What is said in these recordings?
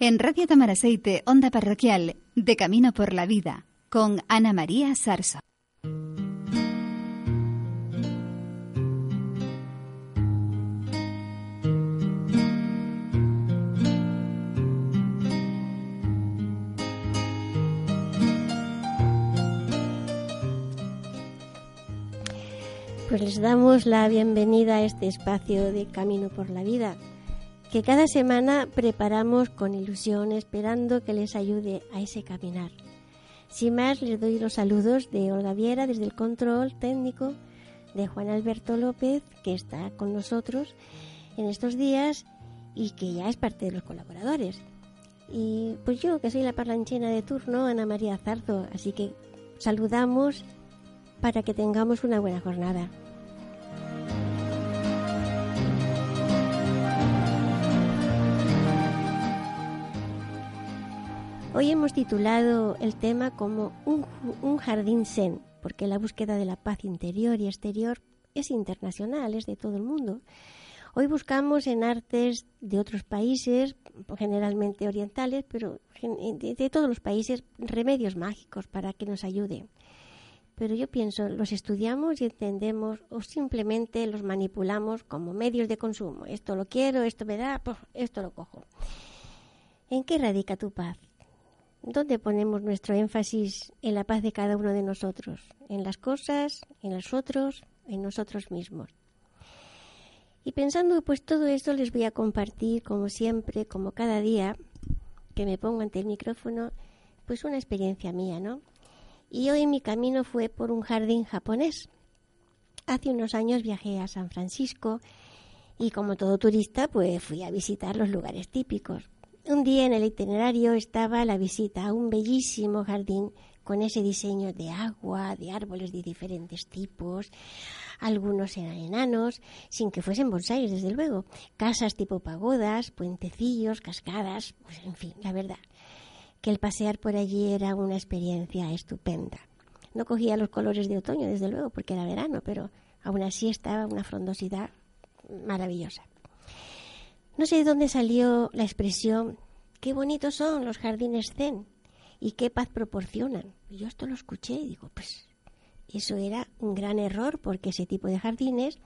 En Radio Tamaraceite, Onda Parroquial, De Camino por la Vida, con Ana María Sarso. Pues les damos la bienvenida a este espacio de Camino por la Vida que cada semana preparamos con ilusión esperando que les ayude a ese caminar. Sin más, les doy los saludos de Olga Viera desde el control técnico, de Juan Alberto López, que está con nosotros en estos días y que ya es parte de los colaboradores. Y pues yo, que soy la parlanchina de turno, Ana María Zarzo, así que saludamos para que tengamos una buena jornada. Hoy hemos titulado el tema como un, jardín zen, porque la búsqueda de la paz interior y exterior es internacional, es de todo el mundo. Hoy buscamos en artes de otros países, generalmente orientales, pero de, de, todos los países, remedios mágicos para que nos ayuden. Pero yo pienso, los estudiamos y entendemos o simplemente los manipulamos como medios de consumo. Esto lo quiero, esto me da, pues, esto lo cojo. ¿En qué radica tu paz? ¿Dónde ponemos nuestro énfasis en la paz de cada uno de nosotros? ¿En las cosas, en los otros, en nosotros mismos? Y pensando pues todo esto les voy a compartir como siempre, como cada día que me pongo ante el micrófono, pues una experiencia mía, ¿no? Y hoy mi camino fue por un jardín japonés. Hace unos años viajé a San Francisco y como todo turista pues fui a visitar los lugares típicos. Un día en el itinerario estaba la visita a un bellísimo jardín con ese diseño de agua, de árboles de diferentes tipos. Algunos eran enanos, sin que fuesen bonsáis, desde luego. Casas tipo pagodas, puentecillos, cascadas, pues en fin, la verdad que el pasear por allí era una experiencia estupenda. No cogía los colores de otoño, desde luego, porque era verano, pero aún así estaba una frondosidad maravillosa. No sé de dónde salió la expresión, qué bonitos son los jardines zen y qué paz proporcionan. Yo esto lo escuché y digo, pues eso era un gran error porque ese tipo de jardines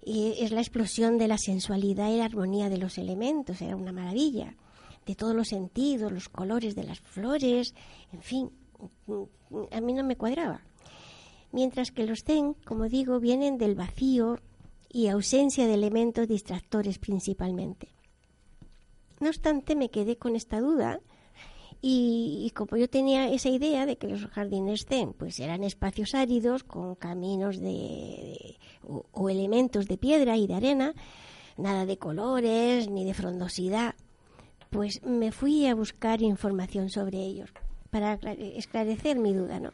es la explosión de la sensualidad y la armonía de los elementos, era una maravilla, de todos los sentidos, los colores de las flores, en fin, a mí no me cuadraba. Mientras que los zen, como digo, vienen del vacío, y ausencia de elementos distractores principalmente. No obstante, me quedé con esta duda y, como yo tenía esa idea de que los jardines zen pues eran espacios áridos con caminos de, o, elementos de piedra y de arena, nada de colores ni de frondosidad, pues me fui a buscar información sobre ellos para esclarecer mi duda, ¿no?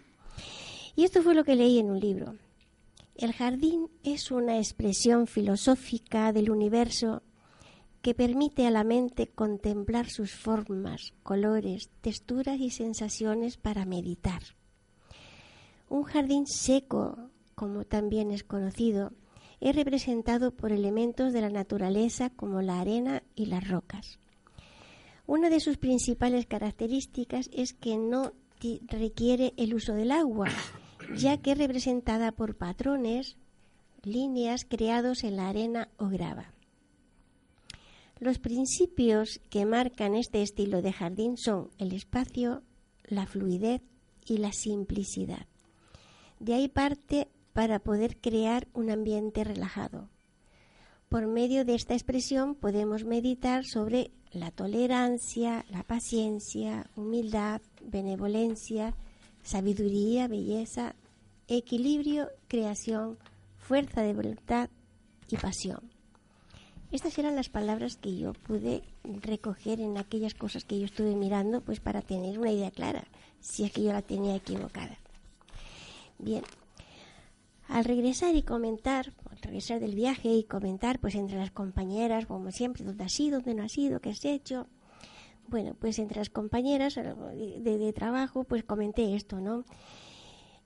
Y esto fue lo que leí en un libro. El jardín es una expresión filosófica del universo que permite a la mente contemplar sus formas, colores, texturas y sensaciones para meditar. Un jardín seco, como también es conocido, es representado por elementos de la naturaleza como la arena y las rocas. Una de sus principales características es que no requiere el uso del agua, ya que es representada por patrones, líneas creados en la arena o grava. Los principios que marcan este estilo de jardín son el espacio, la fluidez y la simplicidad. De ahí parte para poder crear un ambiente relajado. Por medio de esta expresión podemos meditar sobre la tolerancia, la paciencia, humildad, benevolencia, sabiduría, belleza, equilibrio, creación, fuerza de voluntad y pasión. Estas eran las palabras que yo pude recoger en aquellas cosas que yo estuve mirando, pues para tener una idea clara, si es que yo la tenía equivocada. Bien, al regresar y comentar, al regresar del viaje y comentar, pues entre las compañeras, como siempre, dónde has ido, dónde no has ido, qué has hecho. Bueno, pues entre las compañeras de, de trabajo, pues comenté esto, ¿no?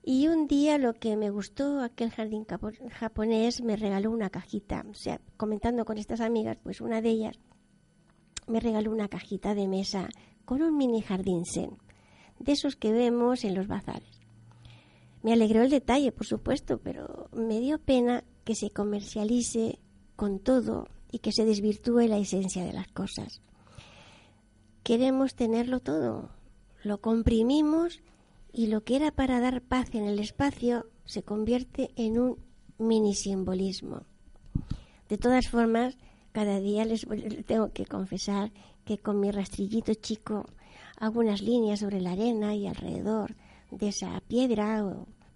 Y un día lo que me gustó, aquel jardín japonés me regaló una cajita. O sea, comentando con estas amigas, pues una de ellas me regaló una cajita de mesa con un mini jardín zen, de esos que vemos en los bazares. Me alegró el detalle, por supuesto, pero me dio pena que se comercialice con todo y que se desvirtúe la esencia de las cosas. Queremos tenerlo todo, lo comprimimos y lo que era para dar paz en el espacio se convierte en un mini simbolismo. De todas formas, cada día les tengo que confesar que con mi rastrillito chico hago unas líneas sobre la arena y alrededor de esa piedra,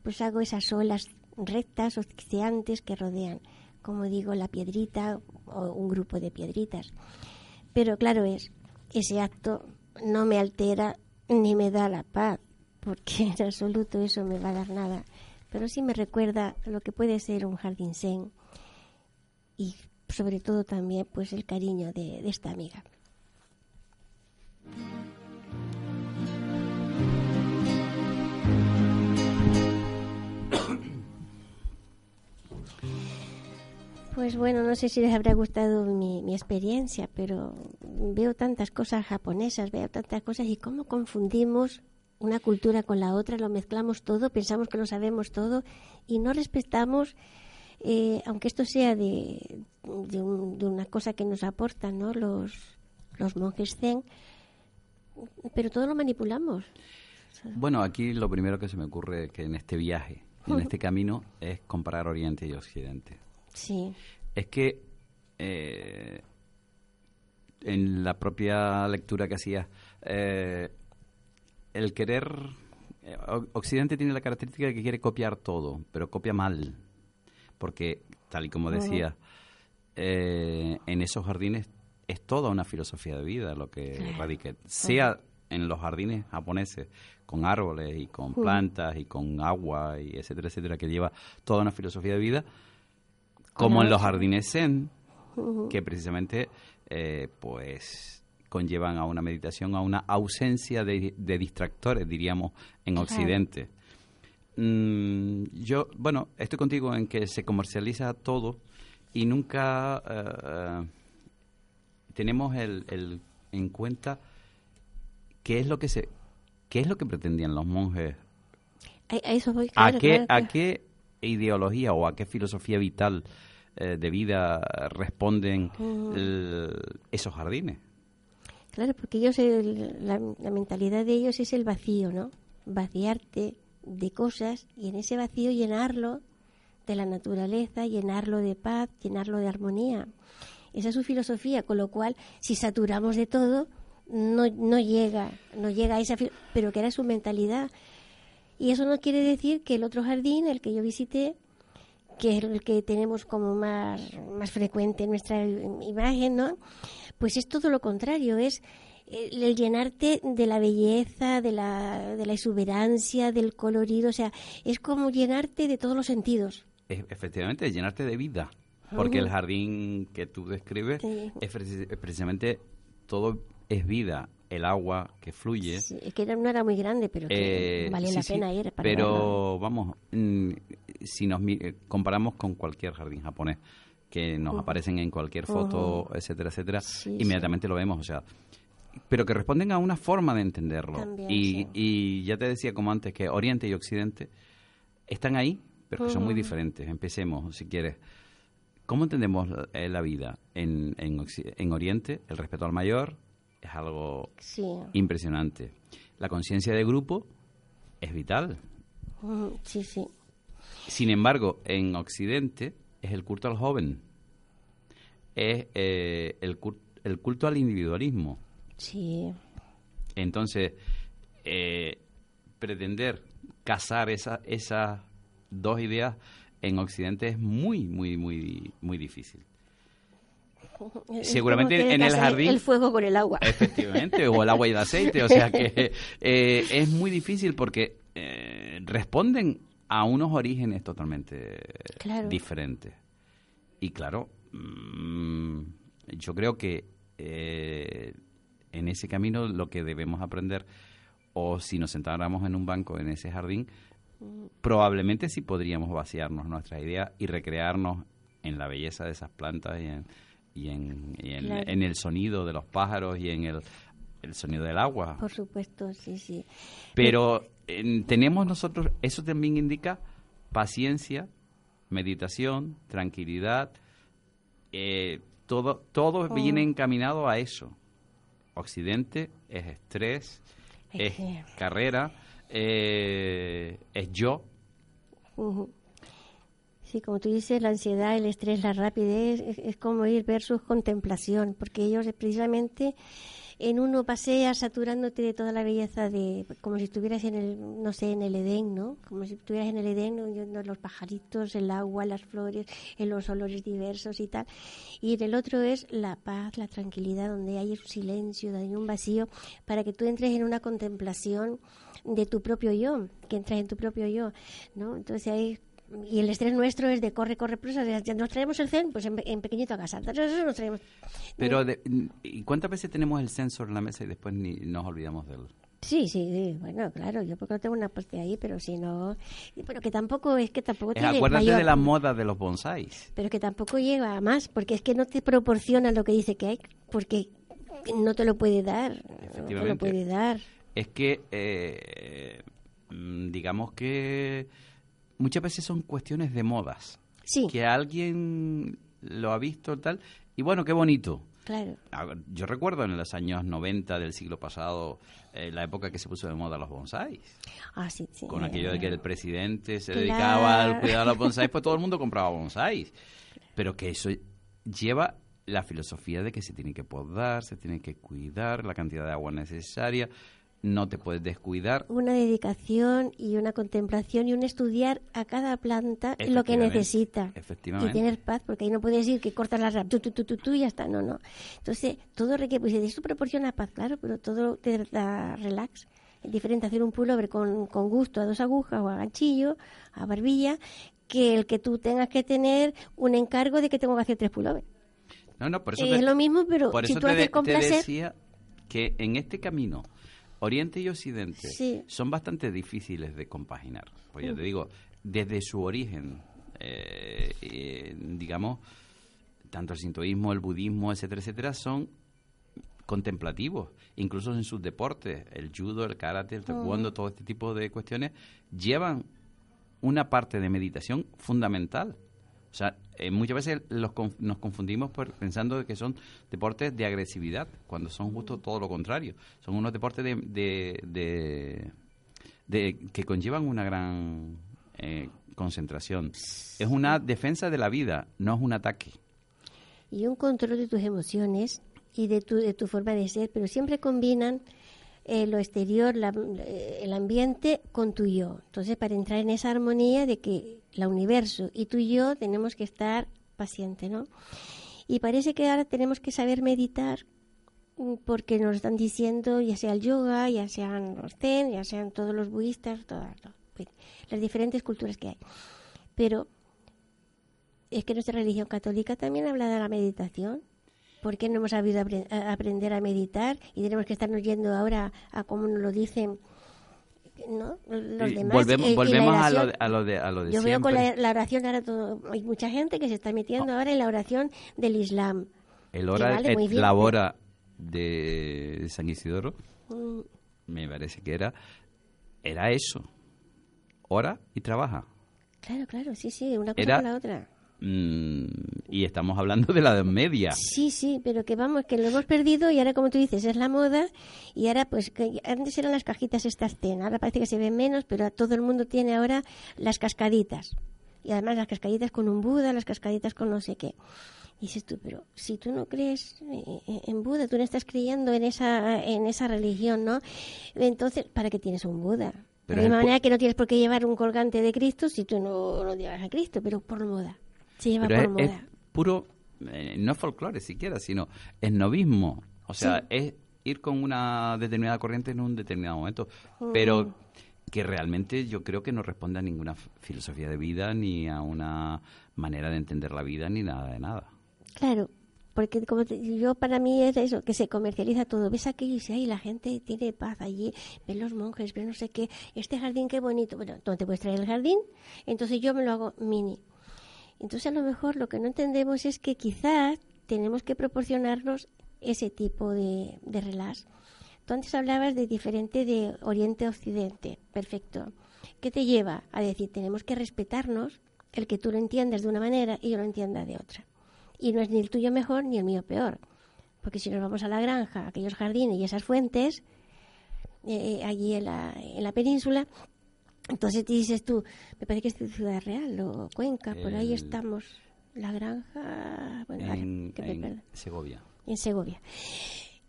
pues hago esas olas rectas o asfixiantes que rodean, como digo, la piedrita o un grupo de piedritas. Pero claro es, ese acto no me altera ni me da la paz, porque en absoluto eso me va a dar nada, pero sí me recuerda lo que puede ser un jardín zen y sobre todo también pues el cariño de, de esta amiga. Pues bueno, no sé si les habrá gustado mi, mi, experiencia, pero veo tantas cosas japonesas, veo tantas cosas y cómo confundimos una cultura con la otra, lo mezclamos todo, pensamos que lo sabemos todo y no respetamos, eh, aunque esto sea de, de, una cosa que nos aportan ¿no? los, los monjes zen, pero todo lo manipulamos. Bueno, aquí lo primero que se me ocurre que en este viaje, en este camino, es comparar Oriente y Occidente. Sí. Es que eh, en la propia lectura que hacía, eh, el querer... Eh, Occidente tiene la característica de que quiere copiar todo, pero copia mal. Porque, tal y como decía, eh, en esos jardines es toda una filosofía de vida lo que radica. Sea en los jardines japoneses, con árboles y con plantas y con agua y etcétera, etcétera, que lleva toda una filosofía de vida, como en los jardines zen, que precisamente, eh, pues conllevan a una meditación, a una ausencia de, distractores, diríamos, en Occidente. Mm, yo, bueno, estoy contigo en que se comercializa todo y nunca eh, tenemos el, en cuenta qué es lo que se qué es lo que pretendían los monjes. A, qué a qué ideología o a qué filosofía vital eh, de vida responden esos jardines Claro, porque ellos, la, mentalidad de ellos es el vacío, ¿no? Vaciarte de cosas y en ese vacío llenarlo de la naturaleza, llenarlo de paz, llenarlo de armonía. Esa es su filosofía, con lo cual, si saturamos de todo, no, no llega, no llega a esa, pero que era su mentalidad. Y eso no quiere decir que el otro jardín, el que yo visité, que es el que tenemos como más, más frecuente en nuestra imagen, ¿no? Pues es todo lo contrario, es el llenarte de la belleza, de la, de la exuberancia, del colorido, o sea, es como llenarte de todos los sentidos. Efectivamente, llenarte de vida, porque el jardín que tú describes es precisamente todo es vida, el agua que fluye. es que no era muy grande, pero eh, vale la pena ir. Para pero vamos, mm, si nos eh, comparamos con cualquier jardín japonés que nos aparecen en cualquier foto, etcétera, etcétera, inmediatamente lo vemos, o sea, pero que responden a una forma de entenderlo. y, y ya te decía como antes que Oriente y Occidente están ahí, pero que son muy diferentes. Empecemos, si quieres. ¿Cómo entendemos la, eh, vida? En, en, en Oriente, el respeto al mayor, es algo impresionante. La conciencia de grupo es vital. Sí, sí. Sin embargo, en Occidente es el culto al joven, es eh, el, el, culto al individualismo. Sí. Entonces, eh, pretender casar esa, esas dos ideas en Occidente es muy, muy, muy, muy difícil. seguramente en el jardín el fuego con el agua. Efectivamente o el agua y el aceite o sea que eh, es muy difícil porque eh, responden a unos orígenes totalmente diferentes. Y claro mm, yo creo que eh, en ese camino lo que debemos aprender o si nos sentáramos en un banco en ese jardín probablemente sí podríamos vaciarnos nuestras ideas y recrearnos en la belleza de esas plantas y en y, en, en, el sonido de los pájaros y en el, el, sonido del agua. Por supuesto, sí, sí. Pero tenemos nosotros, eso también indica paciencia, meditación, tranquilidad, eh, todo, todo oh. viene encaminado a eso. Occidente es estrés, es, carrera, eh, es yo. Sí, como tú dices, la ansiedad, el estrés, la rapidez, es, como ir versus contemplación, porque ellos precisamente en uno pasea saturándote de toda la belleza de como si estuvieras en el no sé en el Edén no como si estuvieras en el Edén oyendo los pajaritos el agua las flores en los olores diversos y tal. Y en el otro es la paz la tranquilidad donde hay un silencio donde hay un vacío para que tú entres en una contemplación de tu propio yo que entras en tu propio yo no entonces hay y el estrés nuestro es de corre, corre, prisa. Nos traemos el zen, pues en, pequeñito a casa. Nos traemos. Pero, ¿y cuántas veces tenemos el sensor en la mesa y después ni nos olvidamos de él? Sí, sí, sí, bueno, claro, yo porque no tengo una poste ahí, pero si no, pero que tampoco es que tampoco tiene acuérdate de la moda de los bonsáis. Pero que tampoco llega a más, porque es que no te proporciona lo que dice que hay, porque no te lo puede dar, no te lo puede dar. Es que, eh, mm, digamos que muchas veces son cuestiones de modas. Sí. Que alguien lo ha visto tal y bueno, qué bonito. Claro. Yo recuerdo en los años 90 del siglo pasado, eh, la época que se puso de moda los bonsáis. Ah, sí, sí. Con aquello de que el presidente se dedicaba al cuidado de los bonsáis, pues todo el mundo compraba bonsáis. Pero que eso lleva la filosofía de que se tiene que podar, se tiene que cuidar la cantidad de agua necesaria no te puedes descuidar. Una dedicación y una contemplación y un estudiar a cada planta lo que necesita. Efectivamente. Y tener paz, porque ahí no puedes decir que cortas la rap, tú, tú, tú, tú, y ya está. No, no. Entonces, todo requiere, pues esto proporciona paz, claro, pero todo te da relax. Es diferente hacer un pullover con, con gusto a dos agujas o a ganchillo, a barbilla, que el que tú tengas que tener un encargo de que tengo que hacer tres pullovers. No, no, por eso es lo mismo, pero si tú haces con placer, decía que en este camino Oriente y Occidente son bastante difíciles de compaginar. Pues ya te digo, desde su origen, eh, eh, digamos, tanto el sintoísmo, el budismo, etcétera, etcétera, son contemplativos, incluso en sus deportes, el judo, el karate, el taekwondo, todo este tipo de cuestiones, llevan una parte de meditación fundamental. O sea, eh, muchas veces los nos confundimos por, pensando que son deportes de agresividad, cuando son justo todo lo contrario. Son unos deportes de, de, que conllevan una gran eh, concentración. Es una defensa de la vida, no es un ataque. Y un control de tus emociones y de tu, de tu forma de ser, pero siempre combinan eh, lo exterior, eh, el ambiente con tu yo. Entonces, para entrar en esa armonía de que la universo y tu yo tenemos que estar paciente, ¿no? Y parece que ahora tenemos que saber meditar mm, porque nos están diciendo, ya sea el yoga, ya sean los zen, ya sean todos los budistas, todas, las diferentes culturas que hay. Pero es que nuestra religión católica también habla de la meditación. ¿Por qué no hemos sabido aprender a meditar y tenemos que estarnos yendo ahora a como nos lo dicen ¿no? los demás? Volvemos, volvemos a, lo de, a, lo de, a lo de Yo veo con la, oración ahora todo, hay mucha gente que se está metiendo ahora en la oración del Islam. El hora, la hora de San Isidoro, mm. me parece que era, era eso. Ora y trabaja. Claro, claro, sí, sí, una cosa con la otra. Mm, y estamos hablando de la Edad Media. Sí, sí, pero que vamos, que lo hemos perdido y ahora, como tú dices, es la moda y ahora, pues, que antes eran las cajitas estas ten, ahora parece que se ven menos, pero todo el mundo tiene ahora las cascaditas. Y además las cascaditas con un Buda, las cascaditas con no sé qué. Y dices tú, pero si tú no crees en Buda, tú no estás creyendo en esa, en esa religión, ¿no? Entonces, ¿para qué tienes un Buda? de la misma manera que no tienes por qué llevar un colgante de Cristo si tú no, no llevas a Cristo, pero por moda. Pero es, puro eh, no es folclore siquiera, sino es novismo. O sea, es ir con una determinada corriente en un determinado momento. Pero Mm. que realmente yo creo que no responde a ninguna filosofía de vida, ni a una manera de entender la vida, ni nada de nada. Claro, porque como te- yo para mí es eso, que se comercializa todo. Ves aquello y dices, ay, la gente tiene paz allí, ven los monjes, ven no sé qué, este jardín qué bonito. Bueno, ¿dónde te puedes traer el jardín? Entonces yo me lo hago mini. Entonces a lo mejor lo que no entendemos es que quizás tenemos que proporcionarnos ese tipo de, de relax. Tú antes hablabas de diferente de Oriente a Occidente. Perfecto. ¿Qué te lleva a decir, tenemos que respetarnos, el que tú lo entiendas de una manera y yo lo entienda de otra? Y no es ni el tuyo mejor ni el mío peor. Porque si nos vamos a la granja, aquellos jardines y esas fuentes, eh, allí en la, en la península, entonces te dices tú, me parece que es Ciudad Real o Cuenca, por ahí estamos. La granja, bueno, En, que Segovia. en Segovia.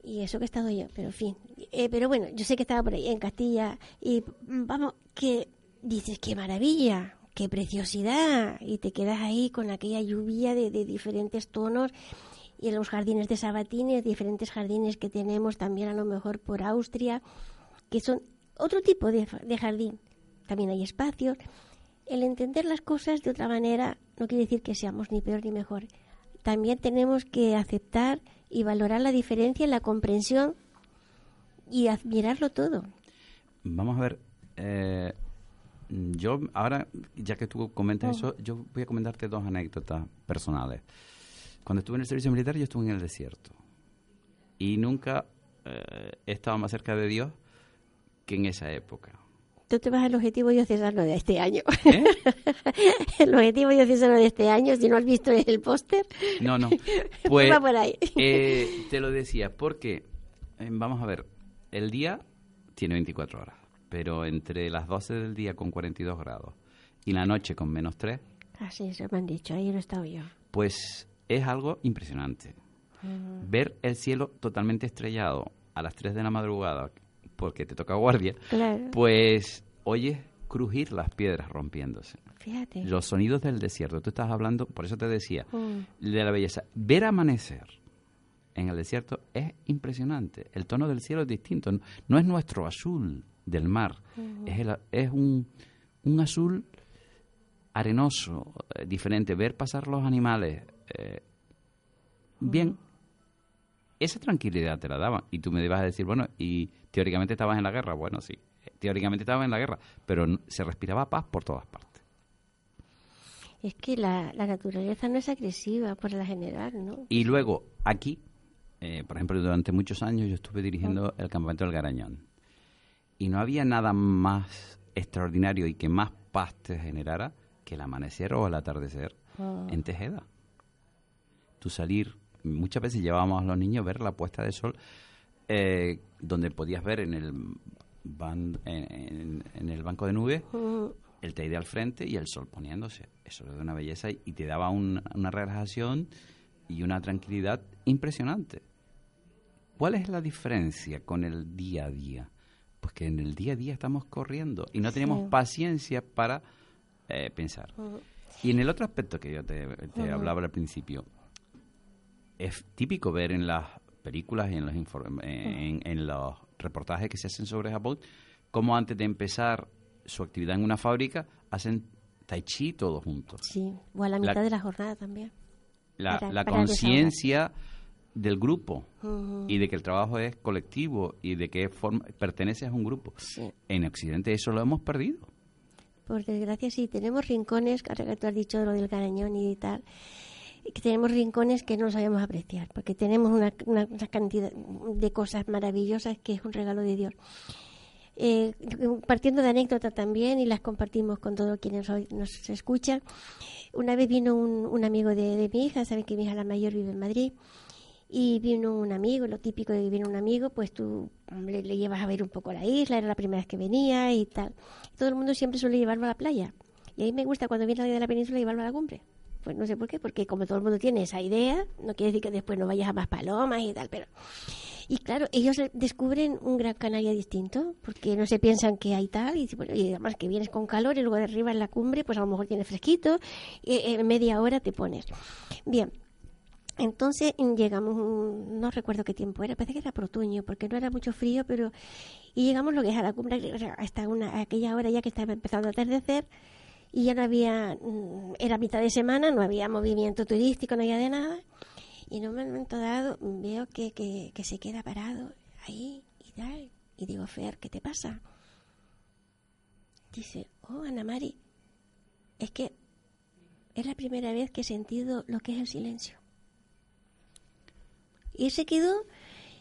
Y eso que he estado yo, pero en fin. Eh, pero bueno, yo sé que estaba por ahí en Castilla y vamos, que dices, qué maravilla, qué preciosidad. Y te quedas ahí con aquella lluvia de, de diferentes tonos y en los jardines de Sabatini, diferentes jardines que tenemos también a lo mejor por Austria, que son otro tipo de, de jardín. También hay espacios. El entender las cosas de otra manera no quiere decir que seamos ni peor ni mejor. También tenemos que aceptar y valorar la diferencia en la comprensión y admirarlo todo. Vamos a ver. eh, yo, ahora, ya que tú comentas eso, yo voy a comentarte dos anécdotas personales. Cuando estuve en el servicio militar, yo estuve en el desierto. Y nunca eh, he estado más cerca de Dios que en esa época. Tú te vas al objetivo diocesano de este año. ¿Eh? el objetivo diocesano de este año, si no has visto el póster, No, no. Pues, va por ahí. eh, te lo decía, porque, eh, vamos a ver, el día tiene 24 horas, pero entre las 12 del día con 42 grados y la noche con menos 3, Así eso me han dicho, ahí no he estado yo. pues es algo impresionante. Ver el cielo totalmente estrellado a las 3 de la madrugada, porque te toca guardia, Claro, pues oyes crujir las piedras rompiéndose. fíjate. Los sonidos del desierto, tú estás hablando, por eso te decía, Mm. de la belleza. Ver amanecer en el desierto es impresionante. El tono del cielo es distinto. No, no es nuestro azul del mar, es, el- es un, un azul arenoso, eh, diferente. Ver pasar los animales. eh, bien, esa tranquilidad te la daban. Y tú me ibas a decir, bueno, y teóricamente estabas en la guerra. Bueno, sí, teóricamente estabas en la guerra, pero se respiraba paz por todas partes. Es que la, la naturaleza no es agresiva por la general, ¿no? Y luego, aquí, eh, por ejemplo, durante muchos años yo estuve dirigiendo el campamento del Garañón. Y no había nada más extraordinario y que más paz te generara que el amanecer o el atardecer en Tejeda. Tú salir, muchas veces llevábamos a los niños a ver la puesta de sol, eh, donde podías ver en el, ban- en, el banco de nubes el Teide al frente y el sol poniéndose. Eso es de una belleza y, te daba un- una relajación y una tranquilidad impresionante. ¿Cuál es la diferencia con el día a día? Pues que en el día a día estamos corriendo y no tenemos paciencia para eh, pensar. Y en el otro aspecto que yo te, te hablaba al principio, es típico ver en las películas y en los, inform- en, en los reportajes que se hacen sobre Japón, cómo antes de empezar su actividad en una fábrica hacen tai chi todos juntos. sí, o a la La- mitad de la jornada también. La, la conciencia del grupo Ujú. y de que el trabajo es colectivo y de que forma- perteneces a un grupo. Sí. En Occidente eso lo hemos perdido. Por desgracia, sí, tenemos rincones, ahora que tú has dicho lo del garañón y tal, que tenemos rincones que no sabemos apreciar, porque tenemos una, una- una cantidad de cosas maravillosas que es un regalo de Dios. Eh, partiendo de anécdotas también, y las compartimos con todos quienes hoy nos escuchan, una vez vino un, un amigo de, de mi hija, saben que mi hija la mayor vive en Madrid, y vino un amigo, lo típico de que viene un amigo, pues tú le, le llevas a ver un poco la isla, era la primera vez que venía y tal. Todo el mundo siempre suele llevarlo a la playa. Y a mí me gusta cuando viene alguien de la península llevarlo a la cumbre. Pues no sé por qué, porque como todo el mundo tiene esa idea, no quiere decir que después no vayas a más palomas y tal, pero... Y claro, ellos descubren un Gran Canaria distinto, porque no se piensan que hay tal, y, bueno, y además que vienes con calor y luego de arriba en la cumbre, pues a lo mejor tienes fresquito, y en media hora te pones. Bien, Entonces llegamos, no recuerdo qué tiempo era, parece que era por otoño, porque no era mucho frío, pero... Y llegamos lo que es a la cumbre, hasta una, aquella hora ya que estaba empezando a atardecer, y ya no había, mm, era mitad de semana, no había movimiento turístico, no había de nada. Y en un momento dado veo que, que, se queda parado ahí y tal. Y digo, Fer, ¿qué te pasa? Dice, oh, Ana Mari, es que es la primera vez que he sentido lo que es el silencio. Y se quedó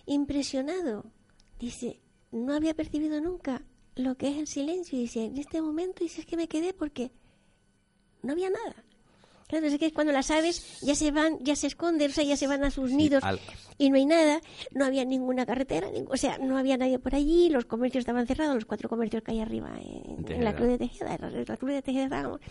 impresionado. Dice, no había percibido nunca lo que es el silencio. Y dice, en este momento, dice, es que me quedé porque no había nada. Claro, es que cuando las aves ya se van, ya se esconden, o sea, ya se van a sus nidos y no hay nada, no había ninguna carretera, o sea, no había nadie por allí, los comercios estaban cerrados, los cuatro comercios que hay arriba en, la Cruz de Tejeda, la, Cruz de Tejeda estábamos.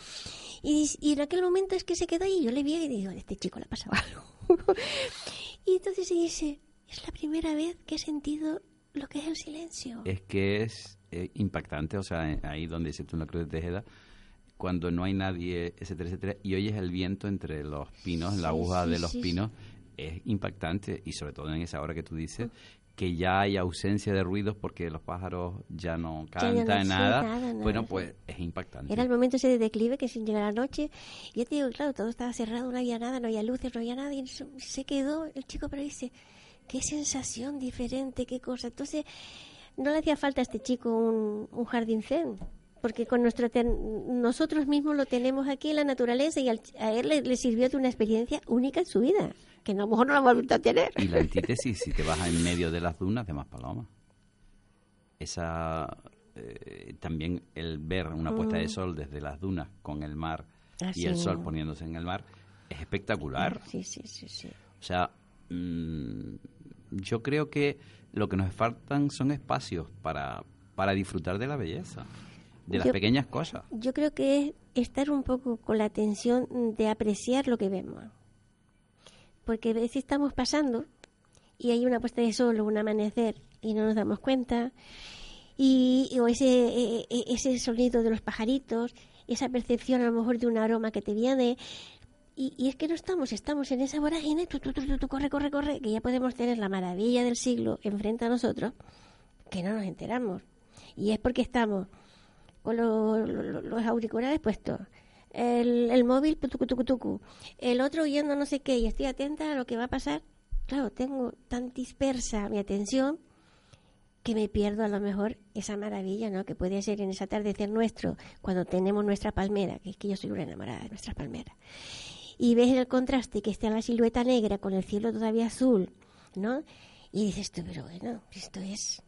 Y, y, en aquel momento es que se quedó ahí, yo le vi y digo, este chico le ha pasado algo. y entonces se dice, es la primera vez que he sentido lo que es el silencio. Es que es eh, impactante, o sea, ahí donde en la Cruz de Tejeda, cuando no hay nadie, etcétera, etcétera, y oyes el viento entre los pinos, la aguja de los pinos, es impactante, y sobre todo en esa hora que tú dices, que ya hay ausencia de ruidos porque los pájaros ya no cantan nada, bueno, pues es impactante. Era el momento ese de declive que sin llegar la noche, yo te digo, claro, todo estaba cerrado, no había nada, no había luces, no había nada, y se quedó el chico, pero dice, qué sensación diferente, qué cosa. Entonces, no le hacía falta a este chico un, un jardín zen, porque con nuestro nosotros mismos lo tenemos aquí en la naturaleza y a él le, sirvió de una experiencia única en su vida, que a lo mejor no la hemos a tener. Y la antítesis, si te vas en medio de las dunas de Maspaloma. Esa, eh, también el ver una puesta de mm. sol desde las dunas con el mar y el sol poniéndose en el mar es espectacular. Sí, sí, sí, sí. O sea, mm, yo creo que lo que nos faltan son espacios para, para disfrutar de la belleza de las pequeñas cosas. Yo creo que es estar un poco con la atención de apreciar lo que vemos. Porque a veces estamos pasando y hay una puesta de sol o un amanecer y no nos damos cuenta. Y, o ese, e, e, ese sonido de los pajaritos, esa percepción a lo mejor de un aroma que te viene. Y, es que no estamos, estamos en esa vorágine, tú, tú, tú, corre, corre, corre, que ya podemos tener la maravilla del siglo enfrente a nosotros, que no nos enteramos. Y es porque estamos con los auriculares puestos, el, el móvil, tucu, el otro oyendo no sé qué, y estoy atenta a lo que va a pasar. Claro, tengo tan dispersa mi atención que me pierdo a lo mejor esa maravilla, ¿no? Que puede ser en ese atardecer nuestro, cuando tenemos nuestra palmera, que es que yo soy una enamorada de nuestra palmera. Y ves el contraste que está la silueta negra con el cielo todavía azul, ¿no? Y dices tú, pero bueno, esto es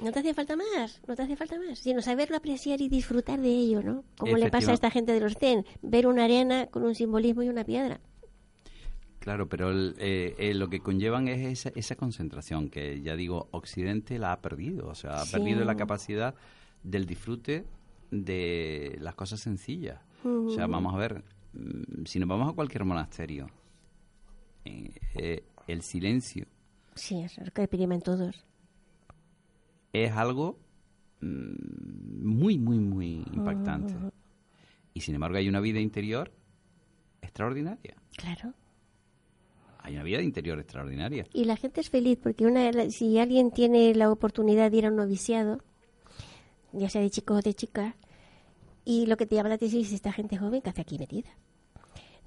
no te hace falta más, no te hace falta más, sino saberlo apreciar y disfrutar de ello, ¿no? Como le pasa a esta gente de los zen, ver una arena con un simbolismo y una piedra. Claro, pero eh, eh, lo que conllevan es esa, esa, concentración que, ya digo, Occidente la ha perdido, o sea, ha perdido la capacidad del disfrute de las cosas sencillas. O sea, vamos a ver, si nos vamos a cualquier monasterio, eh, el silencio. Sí, es lo que exprimen todos es algo mm, muy, muy, muy impactante. Y sin embargo hay una vida interior extraordinaria. Claro. Hay una vida interior extraordinaria. Y la gente es feliz porque una, si alguien tiene la oportunidad de ir a un noviciado, ya sea de chico o de chica, y lo que te llama la atención es esta gente joven que hace aquí metida.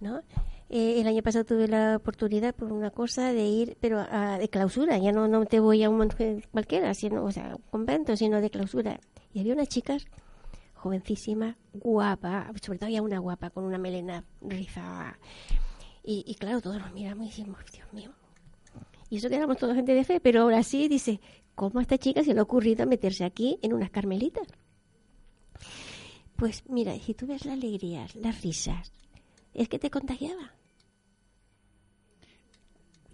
¿No? Eh, el año pasado tuve la oportunidad por una cosa de ir, pero de clausura, ya no, no te voy a un cualquiera, sino, o sea, un convento, sino de clausura. Y había unas chicas jovencísima, guapa, sobre todo había una guapa con una melena rizada. Y, claro, todos nos miramos y decimos, Dios mío. Y eso que éramos toda gente de fe, pero ahora sí dice, ¿cómo a esta chica se le ha ocurrido meterse aquí en unas carmelitas? Pues mira, si tú ves la alegría, las risas, es que te contagiaba.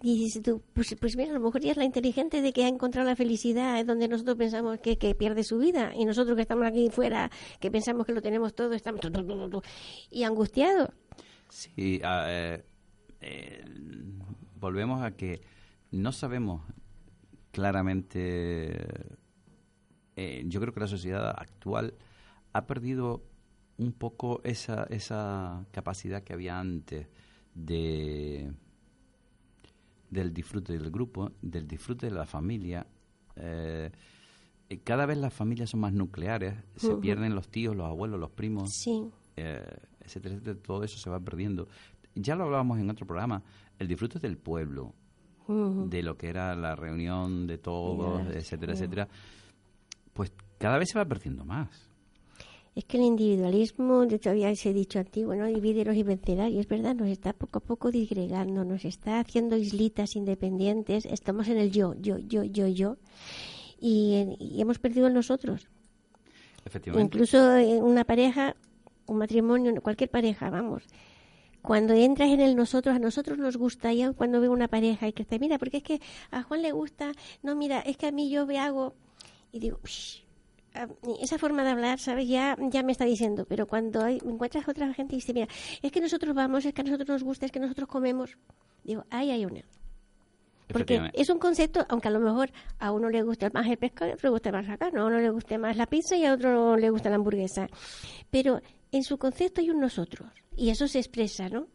Y dices tú, pues, pues mira, a lo mejor ya es la inteligente de que ha encontrado la felicidad donde nosotros pensamos que, pierde su vida y nosotros que estamos aquí fuera, que pensamos que lo tenemos todo, estamos y angustiados. Sí, eh, eh, volvemos a que no sabemos claramente, eh, yo creo que la sociedad actual ha perdido un poco esa, esa capacidad que había antes de del disfrute del grupo, del disfrute de la familia. Eh, cada vez las familias son más nucleares, se pierden los tíos, los abuelos, los primos, sí. eh, etcétera, etcétera, todo eso se va perdiendo. Ya lo hablábamos en otro programa, el disfrute del pueblo, de lo que era la reunión de todos, etcétera, etcétera, pues cada vez se va perdiendo más. Es que el individualismo, de todavía se ha dicho antiguo, ¿no? Divídelos y vencerás. Y es verdad, nos está poco a poco disgregando, nos está haciendo islitas independientes. Estamos en el yo, yo, yo, yo, yo. Y, hemos perdido el nosotros. Efectivamente. Incluso en una pareja, un matrimonio, cualquier pareja, vamos. Cuando entras en el nosotros, a nosotros nos gusta, ya cuando veo una pareja y que está, mira, porque es que a Juan le gusta, no, mira, es que a mí yo me hago, y digo, esa forma de hablar, ¿sabes? Ya, ya me está diciendo, pero cuando hay, encuentras otra gente y dice, mira, es que nosotros vamos, es que a nosotros nos gusta, es que nosotros comemos, digo, ahí hay una. Porque es un concepto, aunque a lo mejor a uno le gusta más el pescado y a otro le gusta más la carne, a uno le gusta más la pizza y a otro le gusta la hamburguesa. Pero en su concepto hay un nosotros, y eso se expresa, ¿no?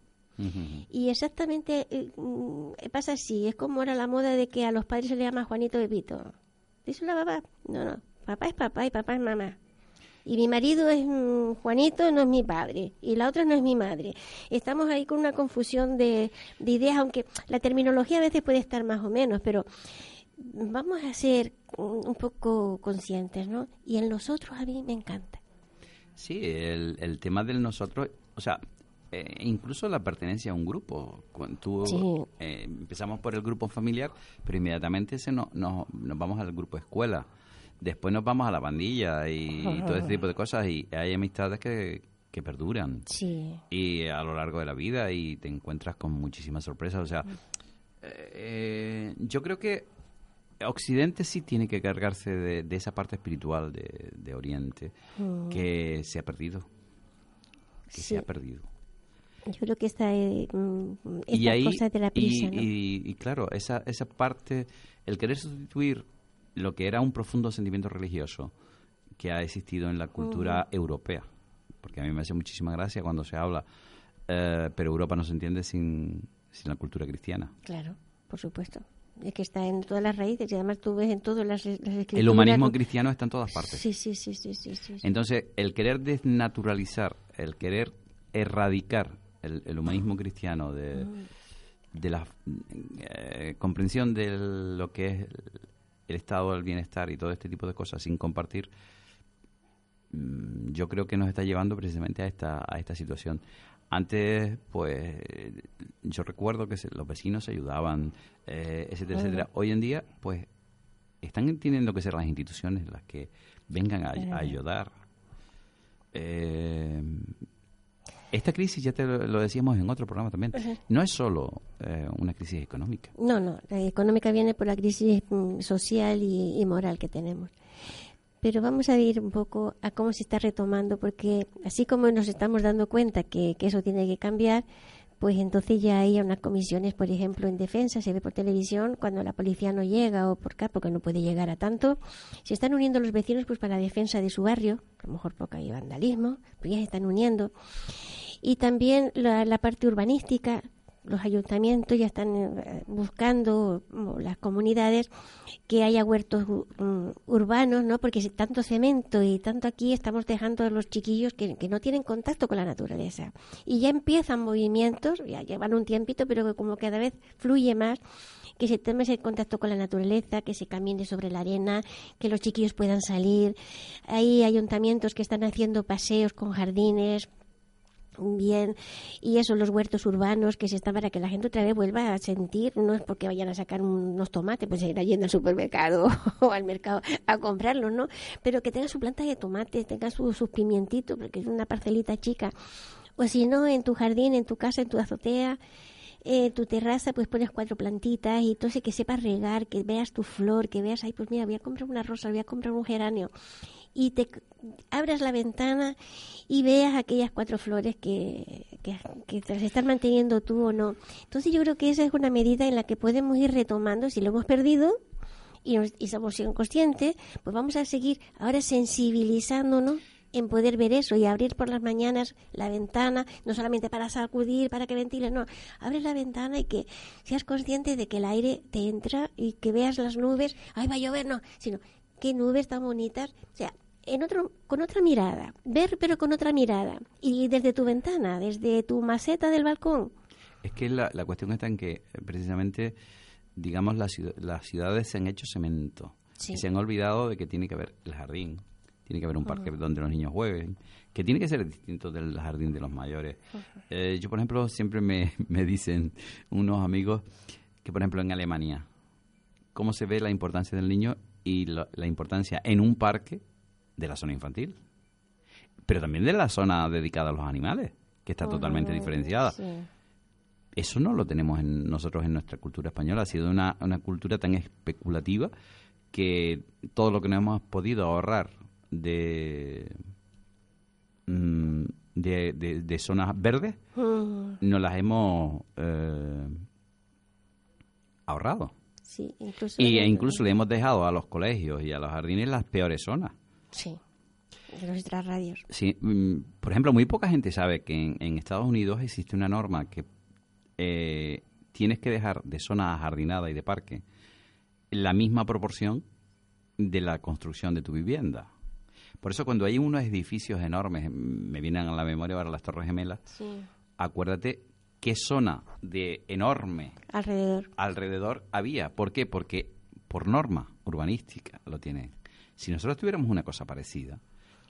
Y exactamente eh, pasa así, es como ahora la moda de que a los padres se le llama Juanito Pepito. ¿Dice la babá? No, no, Papá es papá y papá es mamá. Y mi marido es mm, Juanito, no es mi padre. Y la otra no es mi madre. Estamos ahí con una confusión de, ideas, aunque la terminología a veces puede estar más o menos, pero vamos a ser un poco conscientes, ¿no? Y el nosotros a mí me encanta. Sí, el, el tema del nosotros, o sea, eh, incluso la pertenencia a un grupo. Cuando eh, empezamos por el grupo familiar, pero inmediatamente se no, nos vamos al grupo escuela después nos vamos a la pandilla y, todo ese tipo de cosas y hay amistades que, que perduran. Sí. Y a lo largo de la vida y te encuentras con muchísimas sorpresas. O sea, eh, yo creo que Occidente sí tiene que cargarse de, esa parte espiritual de, Oriente mm. que se ha perdido. Que se ha perdido. Yo creo que esta, eh, mm, cosa de la prisa. Y, y, claro, esa, esa parte, el querer sustituir lo que era un profundo sentimiento religioso que ha existido en la cultura europea. Porque a mí me hace muchísima gracia cuando se habla, eh, pero Europa no se entiende sin, sin la cultura cristiana. Claro, por supuesto. Es que está en todas las raíces y además tú ves en todas las, escrituras. El humanismo cristiano está en todas partes. Sí, sí, sí, sí, sí, Entonces, el querer desnaturalizar, el querer erradicar el, humanismo cristiano de, de la eh, comprensión de lo que es el estado del bienestar y todo este tipo de cosas sin compartir, mm, yo creo que nos está llevando precisamente a esta, a esta situación. Antes, pues, yo recuerdo que los vecinos se ayudaban, eh, etcétera, etcétera. Hoy en día, pues, están teniendo que ser las instituciones las que vengan a, ayudar. Eh, esta crisis, ya te lo, decíamos en otro programa también, no es solo eh, una crisis económica. No, no, la económica viene por la crisis mm, social y, moral que tenemos. Pero vamos a ir un poco a cómo se está retomando, porque así como nos estamos dando cuenta que, eso tiene que cambiar, pues entonces ya hay unas comisiones, por ejemplo, en defensa, se ve por televisión, cuando la policía no llega o por acá, porque no puede llegar a tanto, se están uniendo los vecinos pues para la defensa de su barrio, a lo mejor porque hay vandalismo, pues ya se están uniendo. Y también la, parte urbanística, los ayuntamientos ya están eh, buscando las comunidades que haya huertos mm, urbanos, ¿no? Porque tanto cemento y tanto aquí estamos dejando a los chiquillos que, no tienen contacto con la naturaleza. Y ya empiezan movimientos, ya llevan un tiempito, pero que como cada vez fluye más, que se tome ese contacto con la naturaleza, que se camine sobre la arena, que los chiquillos puedan salir. Hay ayuntamientos que están haciendo paseos con jardines, bien. Y eso los huertos urbanos que se están para que la gente otra vez vuelva a sentir no es porque vayan a sacar unos tomates pues ir yendo al supermercado o al mercado a comprarlos no pero que tenga su planta de tomates tenga sus pimientitos porque es una parcelita chica. O si no en tu jardín en tu casa en tu azotea eh, tu terraza pues pones cuatro plantitas y entonces que sepas regar, que veas tu flor, que veas, ay pues mira, voy a comprar una rosa, voy a comprar un geranio y te abras la ventana y veas aquellas cuatro flores que, que, que se están manteniendo tú o no. Entonces yo creo que esa es una medida en la que podemos ir retomando, si lo hemos perdido, y, y somos inconscientes, pues vamos a seguir ahora sensibilizándonos en poder ver eso y abrir por las mañanas la ventana, no solamente para sacudir, para que ventile, no, abres la ventana y que seas consciente de que el aire te entra y que veas las nubes, ay, va a llover, no, sino qué nubes tan bonitas, o sea, en otro, con otra mirada, ver pero con otra mirada. Y desde tu ventana, desde tu maceta del balcón. Es que la, la cuestión está en que precisamente, digamos, las, las ciudades se han hecho cemento. Y se han olvidado de que tiene que haber el jardín, tiene que haber un parque donde los niños jueguen, que tiene que ser distinto del jardín de los mayores. Eh, yo, por ejemplo, siempre me, me dicen unos amigos que, por ejemplo, en Alemania, cómo se ve la importancia del niño y la, importancia en un parque de la zona infantil, pero también de la zona dedicada a los animales, que está totalmente diferenciada. Eso no lo tenemos en nosotros en nuestra cultura española. Ha sido una, una cultura tan especulativa que todo lo que nos hemos podido ahorrar de, mm, de, de, zonas verdes mm. nos las hemos eh, ahorrado. Sí, incluso y incluso le hemos dejado a los colegios y a los jardines las peores zonas. Sí, de nuestras radios. Sí, mm, por ejemplo, muy poca gente sabe que en, Estados Unidos existe una norma que eh, tienes que dejar de zona ajardinada y de parque la misma proporción de la construcción de tu vivienda. Por eso cuando hay unos edificios enormes, me vienen a la memoria ahora las Torres Gemelas, acuérdate qué zona de enorme alrededor. alrededor había. ¿Por qué? Porque por norma urbanística lo tienen. Si nosotros tuviéramos una cosa parecida,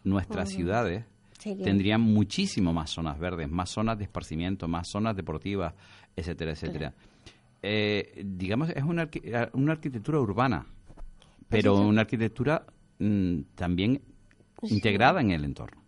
nuestras ciudades tendrían muchísimo más zonas verdes, más zonas de esparcimiento, más zonas deportivas, etcétera, etcétera. Eh, digamos, es una, una arquitectura urbana pero una arquitectura mm, también integrada en el entorno.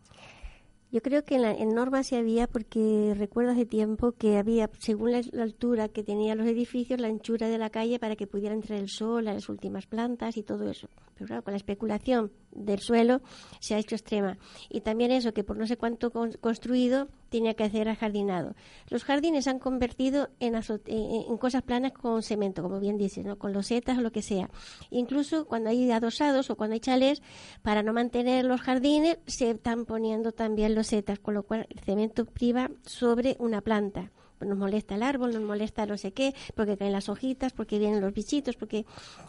Yo creo que en, la, en norma sí había, porque recuerdo hace tiempo que había, según la, altura que tenían los edificios, la anchura de la calle para que pudiera entrar el sol a las últimas plantas y todo eso. Pero claro, con la especulación del suelo se ha hecho extrema. Y también eso, que por no sé cuánto construido, tenía que hacer jardinado. Los jardines han convertido en, en, cosas planas con cemento, como bien dices, ¿no? con losetas o lo que sea. Incluso cuando hay adosados o cuando hay chalés, para no mantener los jardines, se están poniendo también losetas, con lo cual el cemento priva sobre una planta nos molesta el árbol, nos molesta no sé qué, porque caen las hojitas, porque vienen los bichitos, porque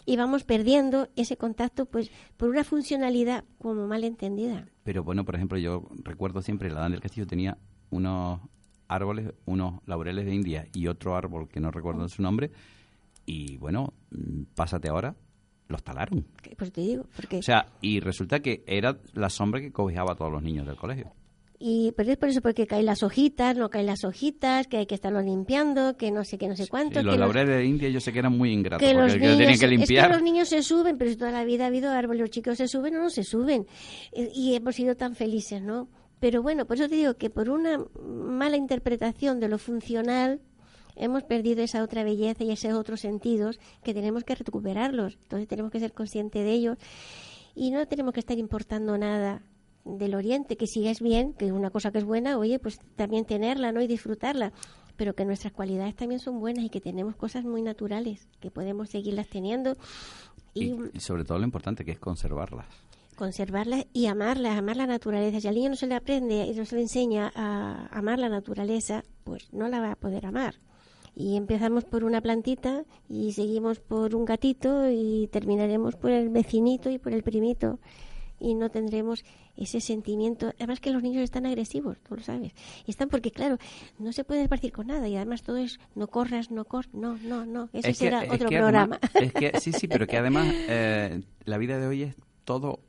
y vamos perdiendo ese contacto pues por una funcionalidad como mal entendida. Pero bueno, por ejemplo, yo recuerdo siempre la Dan del Castillo tenía unos árboles, unos laureles de India y otro árbol que no recuerdo su nombre. Y bueno, mm, pásate ahora, los talaron. Pues te digo, porque... O sea, y resulta que era la sombra que cobijaba a todos los niños del colegio. Y pero es por eso porque caen las hojitas, no caen las hojitas, que hay que estarlo limpiando, que no sé qué, no sé cuánto. los laureles de India yo sé que eran muy ingratos, que porque los tenían que limpiar. Es que los niños se suben, pero toda la vida ha habido árboles, los chicos se suben o no se suben. Y hemos sido tan felices, ¿no? Pero bueno, por eso te digo que por una mala interpretación de lo funcional hemos perdido esa otra belleza y esos otros sentidos que tenemos que recuperarlos. Entonces tenemos que ser conscientes de ellos y no tenemos que estar importando nada del Oriente, que si es bien, que es una cosa que es buena, oye, pues también tenerla, ¿no? Y disfrutarla, pero que nuestras cualidades también son buenas y que tenemos cosas muy naturales, que podemos seguirlas teniendo. y sobre todo lo importante que es conservarlas conservarlas y amarlas, amar la naturaleza. Si al niño no se le aprende y no se le enseña a amar la naturaleza, pues no la va a poder amar. Y empezamos por una plantita y seguimos por un gatito y terminaremos por el vecinito y por el primito y no tendremos ese sentimiento. Además que los niños están agresivos, tú lo sabes. Están porque, claro, no se puede partir con nada y además todo es no corras, no corras, no, no, no. Ese será otro programa. es que, sí, sí, pero que además eh, la vida de hoy es todo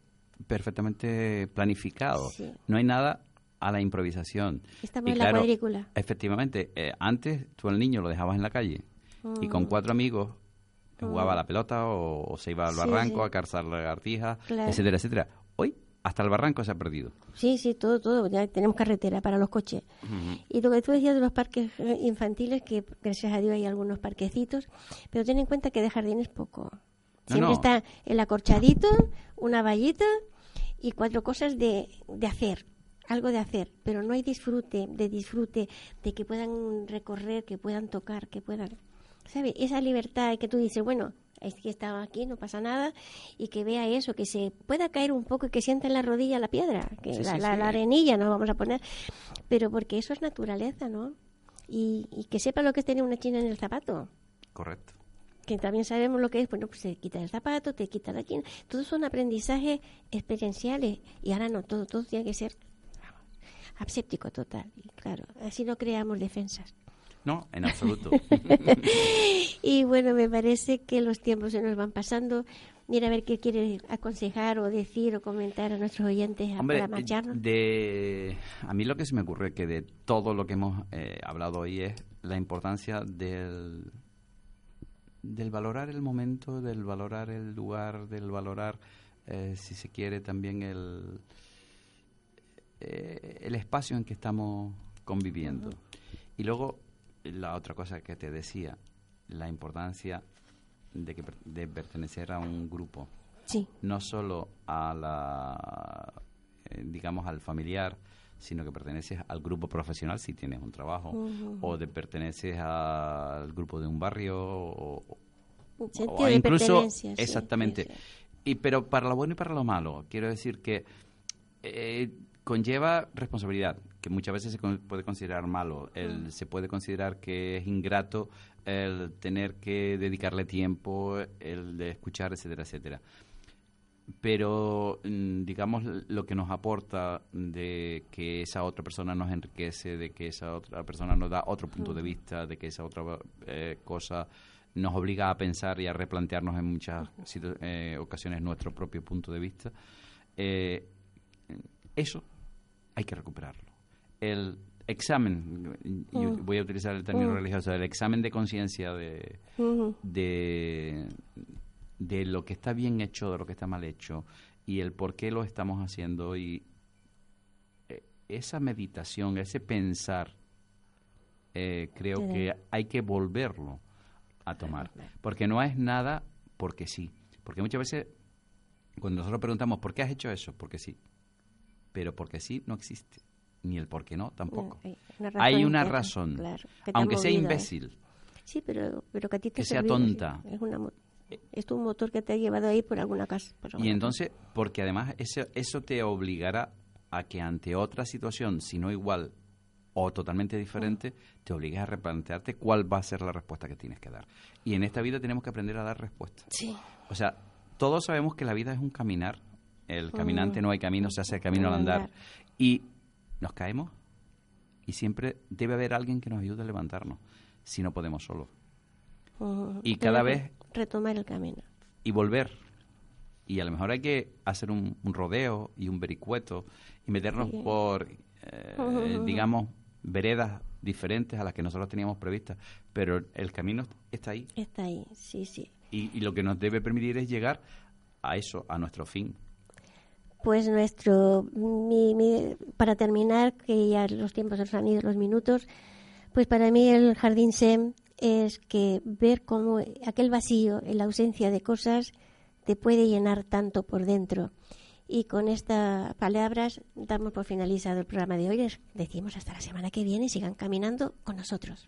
perfectamente planificado. No hay nada a la improvisación. Estamos en la cuadrícula. Efectivamente, eh, antes tú al niño lo dejabas en la calle y con mm. cuatro amigos jugaba a la pelota o, se iba al barranco a cazar lagartijas, etcétera, etcétera. Hoy hasta el barranco se ha perdido. Sí, sí, todo, todo. Ya tenemos carretera para los coches. Y lo que tú decías de los parques eh, infantiles, que gracias a Dios hay algunos parquecitos, pero ten en cuenta que de jardín es poco. Siempre está el acorchadito, una vallita y cuatro cosas de, de hacer, algo de hacer, pero no hay disfrute, de disfrute, de que puedan recorrer, que puedan tocar, que puedan, ¿sabes? Esa libertad que tú dices, bueno, es que está aquí, no pasa nada, y que vea eso, que se pueda caer un poco y que sienta en la rodilla la piedra, que Sí, la, sí, la- sí. la arenilla no vamos a poner, pero porque eso es naturaleza, ¿no? Y, y que sepa lo que es tener una china en el zapato, Correcto. Que también sabemos lo que es, bueno, pues te quita el zapato, te quita la china, todos son aprendizajes experienciales, y ahora no, todo, todo tiene que ser aséptico total, y claro, así no creamos defensas. No, en absoluto. Y bueno, me parece que los tiempos se nos van pasando. Mira a ver qué quiere aconsejar o decir o comentar a nuestros oyentes Hombre, para marcharnos. de, a mí lo que se me ocurre que de todo lo que hemos eh, hablado hoy es la importancia del, del valorar el momento, del valorar el lugar, del valorar, eh, si se quiere, también el, eh, el espacio en que estamos conviviendo. Y luego, la otra cosa que te decía, la importancia de, que, de pertenecer a un grupo. Sí, no solo a la, eh, digamos, al familiar, sino que perteneces al grupo profesional si tienes un trabajo, o de perteneces al grupo de un barrio, o, de incluso, sí, exactamente. sí, sí. Y, pero para lo bueno y para lo malo, quiero decir que eh, conlleva responsabilidad, que muchas veces se con- puede considerar malo, el, se puede considerar que es ingrato el tener que dedicarle tiempo, el de escuchar, etcétera, etcétera. Pero, mm, digamos, lo que nos aporta de que esa otra persona nos enriquece, de que esa otra persona nos da otro punto de vista, de que esa otra eh, cosa nos obliga a pensar y a replantearnos en muchas eh, ocasiones nuestro propio punto de vista, eh, eso hay que recuperarlo. El examen, y Mm. voy a utilizar el término Mm. religioso, el examen de conciencia de, de lo que está bien hecho, de lo que está mal hecho y el por qué lo estamos haciendo y eh, esa meditación, ese pensar, eh, creo que hay que volverlo a tomar. Porque no es nada porque sí. Porque muchas veces cuando nosotros preguntamos ¿por qué has hecho eso? Porque sí. Pero porque sí no existe. Ni el por qué no tampoco. Hay una razón Hay una interna, razón. claro, aunque sea ¿eh? imbécil. Sí, pero, pero que a ti te Que sea tonta. Es, una, es tu motor que te ha llevado ahí por alguna casa. por Y entonces, porque además eso, eso te obligará a que ante otra situación, si no igual o totalmente diferente, te obligues a replantearte cuál va a ser la respuesta que tienes que dar. Y en esta vida tenemos que aprender a dar respuestas. Sí. O sea, todos sabemos que la vida es un caminar. El caminante no hay camino, se hace camino al andar. Y nos caemos y siempre debe haber alguien que nos ayude a levantarnos, si no podemos solos. Y cada vez Retomar el camino. y volver. Y a lo mejor hay que hacer un, un rodeo y un vericueto y meternos Sí. por, eh, digamos, veredas diferentes a las que nosotros teníamos previstas. Pero el camino está ahí. Está ahí, sí, sí. Y, y lo que nos debe permitir es llegar a eso, a nuestro fin. Pues nuestro, mi- mi- para terminar, que ya los tiempos se nos han ido los minutos, pues para mí el jardín SEM es que ver cómo aquel vacío, en la ausencia de cosas, te puede llenar tanto por dentro. Y con estas palabras damos por finalizado el programa de hoy. Les decimos hasta la semana que viene. Sigan caminando con nosotros.